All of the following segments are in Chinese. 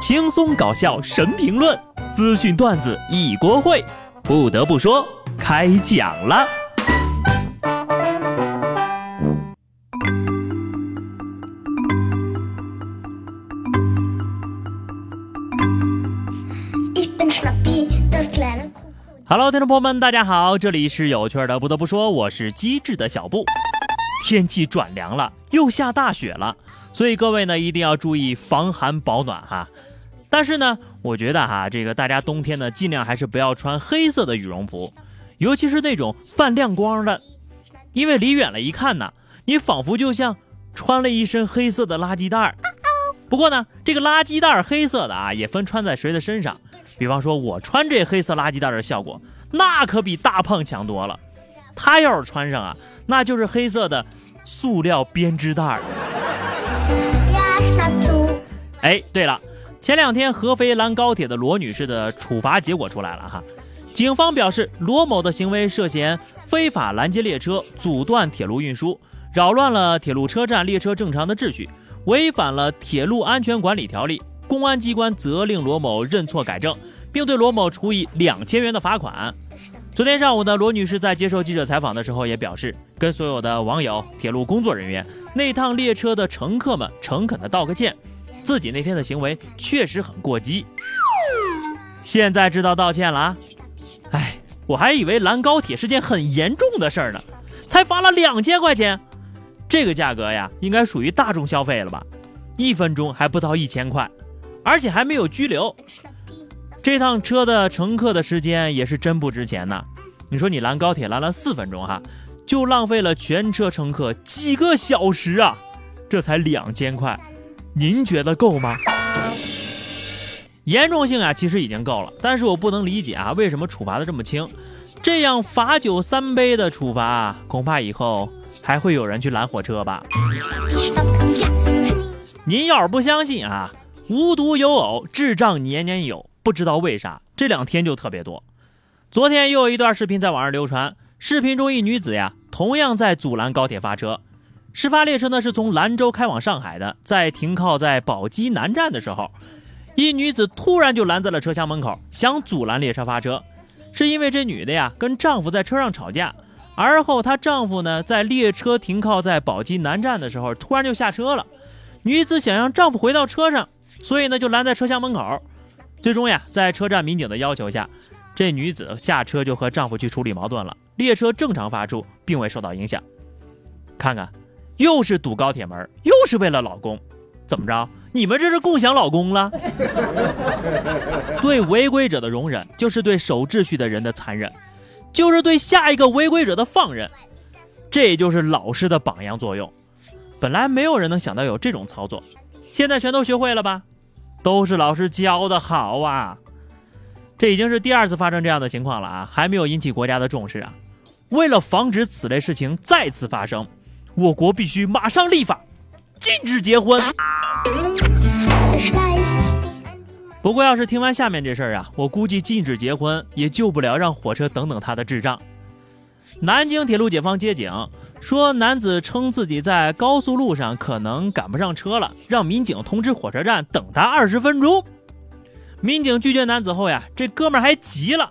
轻松搞笑神评论，资讯段子一锅烩。不得不说，开讲了。Hello，听众朋友们，大家好，这里是有趣的。不得不说，我是机智的小布。天气转凉了，又下大雪了，所以各位呢一定要注意防寒保暖哈。但是呢，我觉得哈，这个大家冬天呢尽量还是不要穿黑色的羽绒服，尤其是那种泛亮光的，因为离远了一看呢，你仿佛就像穿了一身黑色的垃圾袋。不过呢，这个垃圾袋黑色的啊，也分穿在谁的身上。比方说，我穿这黑色垃圾袋的效果，那可比大胖强多了。他要是穿上啊，那就是黑色的塑料编织袋。哎，对了，前两天合肥拦高铁的罗女士的处罚结果出来了哈。警方表示，罗某的行为涉嫌非法拦截列车、阻断铁路运输、扰乱了铁路车站列车正常的秩序，违反了铁路安全管理条例。公安机关责令罗某认错改正，并对罗某处以两千元的罚款。昨天上午呢，罗女士在接受记者采访的时候也表示，跟所有的网友、铁路工作人员、那趟列车的乘客们诚恳的道个歉，自己那天的行为确实很过激。现在知道道歉了啊？哎，我还以为拦高铁是件很严重的事儿呢，才罚了两千块钱，这个价格呀，应该属于大众消费了吧？一分钟还不到一千块。而且还没有拘留，这趟车的乘客的时间也是真不值钱呐。你说你拦高铁拦了四分钟哈，就浪费了全车乘客几个小时啊，这才两千块，您觉得够吗？严重性啊，其实已经够了，但是我不能理解啊，为什么处罚的这么轻？这样罚酒三杯的处罚，恐怕以后还会有人去拦火车吧？您要是不相信啊？无独有偶，智障年年有。不知道为啥这两天就特别多。昨天又有一段视频在网上流传，视频中一女子呀，同样在阻拦高铁发车。事发列车呢是从兰州开往上海的，在停靠在宝鸡南站的时候，一女子突然就拦在了车厢门口，想阻拦列车发车。是因为这女的呀跟丈夫在车上吵架，而后她丈夫呢在列车停靠在宝鸡南站的时候，突然就下车了。女子想让丈夫回到车上。所以呢，就拦在车厢门口。最终呀，在车站民警的要求下，这女子下车就和丈夫去处理矛盾了。列车正常发出，并未受到影响。看看，又是堵高铁门，又是为了老公，怎么着？你们这是共享老公了？对违规者的容忍，就是对守秩序的人的残忍，就是对下一个违规者的放任。这就是老师的榜样作用。本来没有人能想到有这种操作。现在全都学会了吧？都是老师教的好啊！这已经是第二次发生这样的情况了啊，还没有引起国家的重视啊。为了防止此类事情再次发生，我国必须马上立法禁止结婚。不过，要是听完下面这事儿啊，我估计禁止结婚也救不了让火车等等他的智障。南京铁路解放接警。说男子称自己在高速路上可能赶不上车了，让民警通知火车站等他二十分钟。民警拒绝男子后呀，这哥们儿还急了，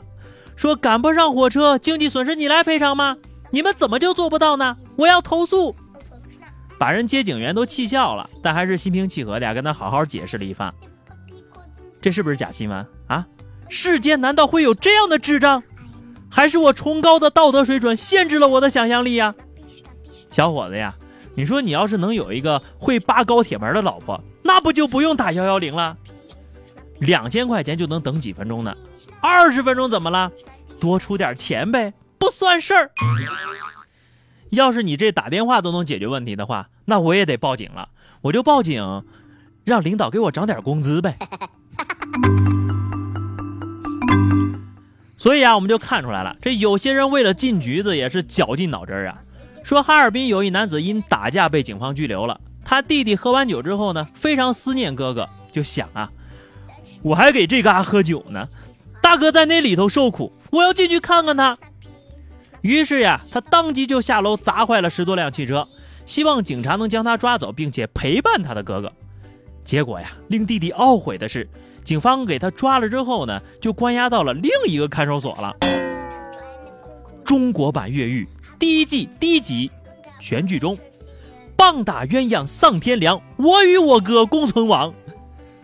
说赶不上火车，经济损失你来赔偿吗？你们怎么就做不到呢？我要投诉！把人接警员都气笑了，但还是心平气和的跟他好好解释了一番。这是不是假新闻啊？世间难道会有这样的智障？还是我崇高的道德水准限制了我的想象力呀？小伙子呀，你说你要是能有一个会扒高铁门的老婆，那不就不用打幺幺零了？两千块钱就能等几分钟呢？二十分钟怎么了？多出点钱呗，不算事儿。要是你这打电话都能解决问题的话，那我也得报警了。我就报警，让领导给我涨点工资呗。所以啊，我们就看出来了，这有些人为了进局子也是绞尽脑汁啊。说哈尔滨有一男子因打架被警方拘留了。他弟弟喝完酒之后呢，非常思念哥哥，就想啊，我还给这嘎喝酒呢，大哥在那里头受苦，我要进去看看他。于是呀，他当即就下楼砸坏了十多辆汽车，希望警察能将他抓走，并且陪伴他的哥哥。结果呀，令弟弟懊悔的是，警方给他抓了之后呢，就关押到了另一个看守所了。中国版越狱第一季第一集，全剧终，棒打鸳鸯丧天良，我与我哥共存亡。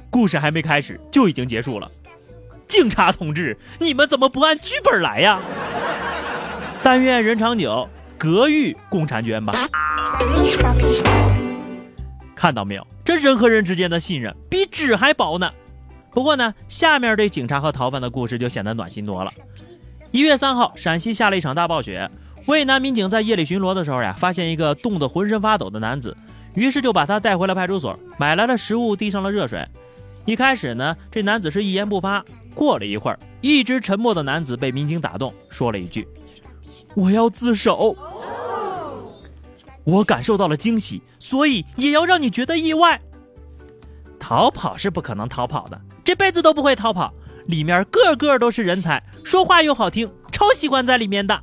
故事还没开始就已经结束了。警察同志，你们怎么不按剧本来呀？但愿人长久，隔狱共婵娟吧。看到没有，这人和人之间的信任比纸还薄呢。不过呢，下面这警察和逃犯的故事就显得暖心多了。一月三号，陕西下了一场大暴雪，渭南民警在夜里巡逻的时候呀，发现一个冻得浑身发抖的男子，于是就把他带回了派出所，买来了食物，递上了热水。一开始呢，这男子是一言不发。过了一会儿，一直沉默的男子被民警打动，说了一句：“我要自首。”我感受到了惊喜，所以也要让你觉得意外。逃跑是不可能逃跑的，这辈子都不会逃跑。里面个个都是人才，说话又好听，超喜欢在里面的。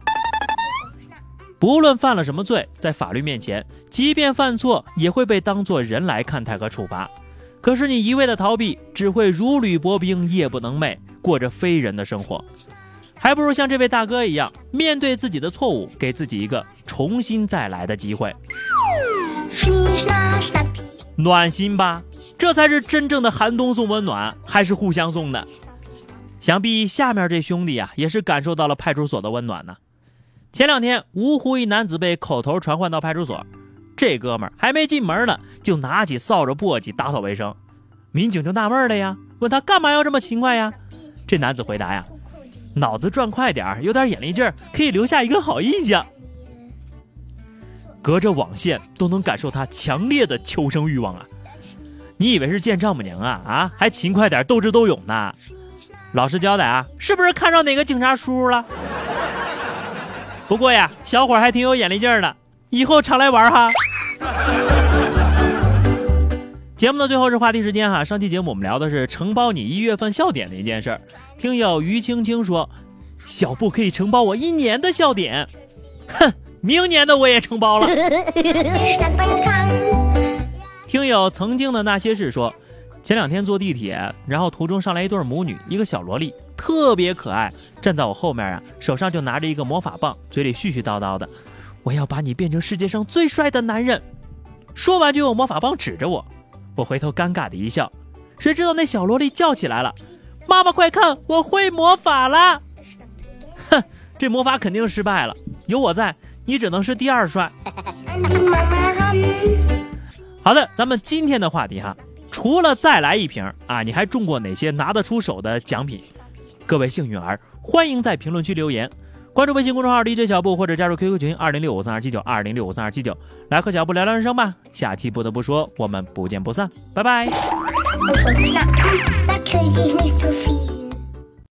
不论犯了什么罪，在法律面前，即便犯错，也会被当作人来看待和处罚。可是你一味的逃避，只会如履薄冰，夜不能寐，过着非人的生活。还不如像这位大哥一样，面对自己的错误，给自己一个重新再来的机会。暖心吧？这才是真正的寒冬送温暖，还是互相送的？想必下面这兄弟啊，也是感受到了派出所的温暖呢。前两天，芜湖一男子被口头传唤到派出所。这哥们儿还没进门呢，就拿起扫帚簸箕打扫卫生。民警就纳闷了呀，问他干嘛要这么勤快呀？这男子回答呀：“脑子转快点儿，有点眼力劲儿，可以留下一个好印象。”隔着网线都能感受他强烈的求生欲望啊！你以为是见丈母娘啊？啊，还勤快点，斗智斗勇呢？老实交代啊，是不是看上哪个警察叔叔了？不过呀，小伙还挺有眼力劲儿的。以后常来玩哈。节目的最后是话题时间哈，上期节目我们聊的是承包你一月份笑点的一件事儿。听友于青青说，小布可以承包我一年的笑点，哼，明年的我也承包了。听友曾经的那些事说，前两天坐地铁，然后途中上来一对母女，一个小萝莉特别可爱，站在我后面啊，手上就拿着一个魔法棒，嘴里絮絮叨叨的。我要把你变成世界上最帅的男人！说完就用魔法棒指着我，我回头尴尬的一笑，谁知道那小萝莉叫起来了：“妈妈快看，我会魔法了！”哼，这魔法肯定失败了，有我在，你只能是第二帅。好的，咱们今天的话题哈，除了再来一瓶啊，你还中过哪些拿得出手的奖品？各位幸运儿，欢迎在评论区留言。关注微信公众号 DJ 小布，或者加入 QQ 群二零六五三二七九二零六五三二七九，来和小布聊聊人生吧。下期不得不说，我们不见不散，拜拜。